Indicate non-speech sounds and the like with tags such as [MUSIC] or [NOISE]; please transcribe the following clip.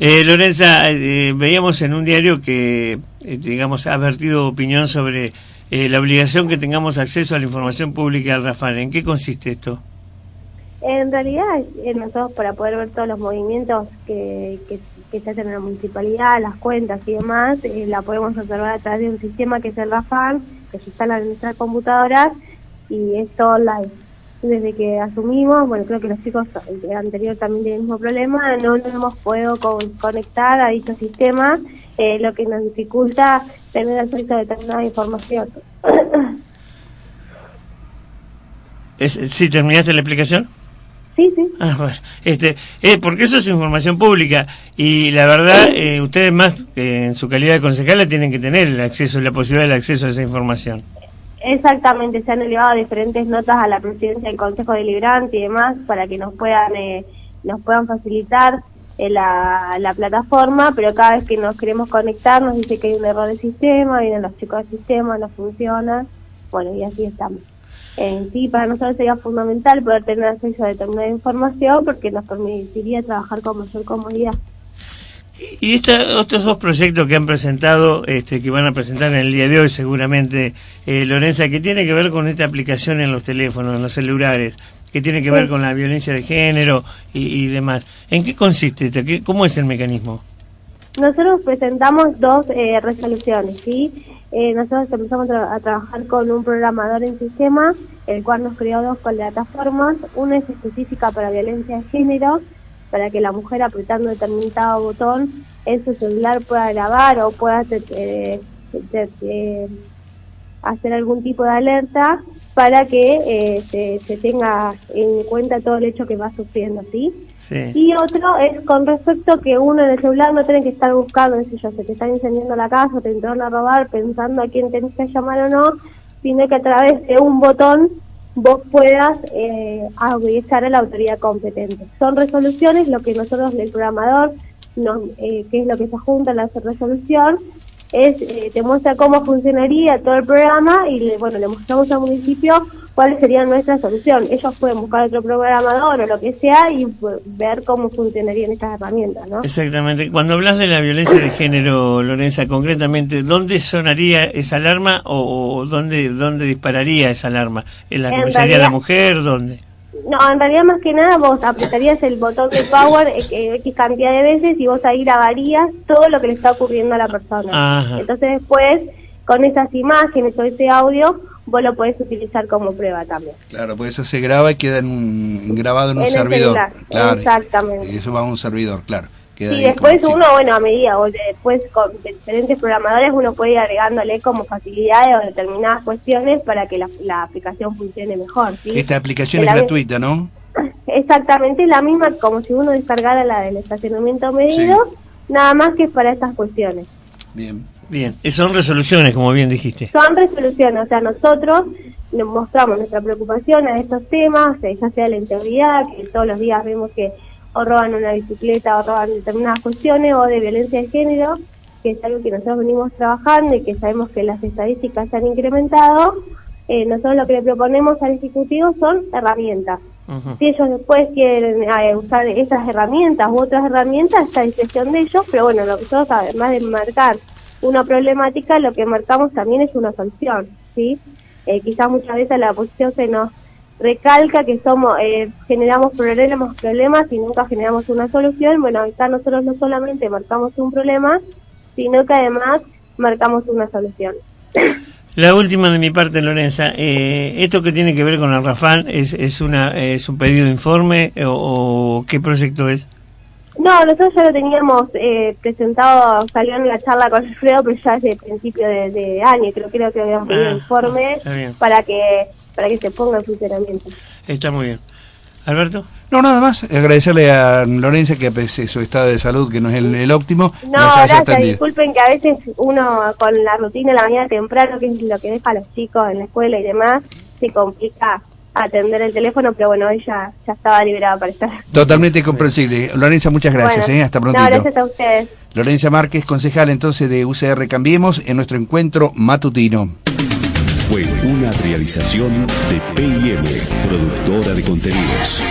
Eh, Lorenza, eh, veíamos en un diario que, eh, digamos, ha vertido opinión sobre eh, la obligación que tengamos acceso a la información pública del Rafal. ¿En qué consiste esto? En realidad, eh, nosotros para poder ver todos los movimientos que, que, se hacen en la municipalidad, las cuentas y demás, la podemos observar a través de un sistema que es el RAFAN, que se instala en nuestras computadoras y es todo online. Desde que asumimos, bueno, creo que los chicos eh, anterior también tienen el mismo problema, no nos hemos podido co- conectar a dicho sistema, eh, lo que nos dificulta tener acceso a determinada información. [COUGHS] Es, ¿Sí terminaste la explicación? sí, sí. Ah, bueno. Este, eh, porque eso es información pública y la verdad, eh, ustedes más que en su calidad de concejala tienen que tener el acceso, la posibilidad del acceso a esa información. Exactamente, se han elevado diferentes notas a la presidencia del Consejo Deliberante y demás para que nos puedan eh, nos puedan facilitar eh, la, la plataforma, pero cada vez que nos queremos conectar nos dice que hay un error de sistema, vienen los chicos del sistema, no funciona, bueno, y así estamos. En sí, para nosotros sería fundamental poder tener acceso a determinada información porque nos permitiría trabajar con mayor comodidad. Y esta, estos dos proyectos que han presentado, este, que van a presentar en el día de hoy seguramente, eh, Lorenza, que tiene que ver con esta aplicación en los teléfonos, en los celulares, que tiene que ver con la violencia de género y, y demás. ¿En qué consiste esto? ¿Qué- ¿Cómo es el mecanismo? Nosotros presentamos dos eh, resoluciones, ¿sí? Eh, nosotros empezamos a trabajar con un programador en sistema, el cual nos creó dos plataformas. Una es específica para violencia de género, para que la mujer apretando determinado botón en su celular pueda grabar o pueda eh, eh, hacer algún tipo de alerta para que eh, se, se tenga en cuenta todo el hecho que va sufriendo, ¿sí? Sí. Y otro es con respecto que uno en el celular no tiene que estar buscando, si yo, se te está incendiando la casa, te entraron a robar, pensando a quién tenés que llamar o no, sino que a través de un botón vos puedas eh, a la autoridad competente. Son resoluciones, lo que nosotros, el programador, nos, eh, que es lo que se junta en la resolución, es eh, te muestra cómo funcionaría todo el programa y le, bueno le mostramos al municipio cuál sería nuestra solución. Ellos pueden buscar otro programador o lo que sea y ver cómo funcionarían estas herramientas, ¿no? Exactamente. Cuando hablas de la violencia de género, Lorenza, concretamente, ¿dónde sonaría esa alarma o, o dónde, dónde dispararía esa alarma? ¿En la En comisaría de la mujer? ¿Dónde? No, en realidad más que nada vos apretarías el botón de power eh, eh, X cantidad de veces y vos ahí grabarías todo lo que le está ocurriendo a la persona. Ajá. Entonces después, con esas imágenes o ese audio, vos lo podés utilizar como prueba también. Claro, pues eso se graba y queda en un, grabado en un En servidor. celular, Claro. exactamente. Y eso va a un servidor, claro. Queda Y después como- uno, bueno, a medida, o después con diferentes programadores, uno puede ir agregándole como facilidades o determinadas cuestiones para que la, la aplicación funcione mejor. ¿sí? Esta aplicación es gratuita, ¿no? [CLEARS THROAT] Exactamente la misma como si uno descargara la del estacionamiento medido, nada más que para estas cuestiones. Bien. Bien, eh, son resoluciones, como bien dijiste. Son resoluciones, o sea, nosotros nos mostramos nuestra preocupación a estos temas, eh, ya sea la integridad, que todos los días vemos que o roban una bicicleta o roban determinadas cuestiones, o de violencia de género, que es algo que nosotros venimos trabajando y que sabemos que las estadísticas se han incrementado. Eh, nosotros lo que le proponemos al Ejecutivo son herramientas. Si ellos después quieren eh, usar esas herramientas u otras herramientas, está a discreción de ellos, pero bueno, nosotros además de marcar una problemática, lo que marcamos también es una solución, ¿sí? Eh, quizás muchas veces la oposición se nos recalca que somos eh, generamos problemas, problemas y nunca generamos una solución. Bueno, acá nosotros no solamente marcamos un problema, sino que además marcamos una solución. La última de mi parte, Lorenza. Eh, ¿Esto que tiene que ver con el Rafal es, es, una, es un pedido de informe o, o qué proyecto es? No, nosotros ya lo teníamos eh, presentado, salió en la charla con Alfredo, pero ya desde el principio de, de año, creo, creo que habíamos pedido Ah, informe está bien. para que para que se ponga en funcionamiento. Está muy bien. Alberto. No, nada más. Agradecerle a Lorenza que a su estado de salud, que no es el, el óptimo, No, gracias, atendido. disculpen que a veces uno con la rutina de la mañana temprano, que es lo que deja a los chicos en la escuela y demás, se complica atender el teléfono, pero bueno, hoy ya, estaba liberada para estar. Totalmente comprensible. Lorenza, muchas gracias. Bueno, ¿eh? Hasta No, prontito. gracias a ustedes. Lorenza Márquez, concejal entonces de UCR Cambiemos, en nuestro encuentro matutino. Fue una realización de PIM, productora de contenidos.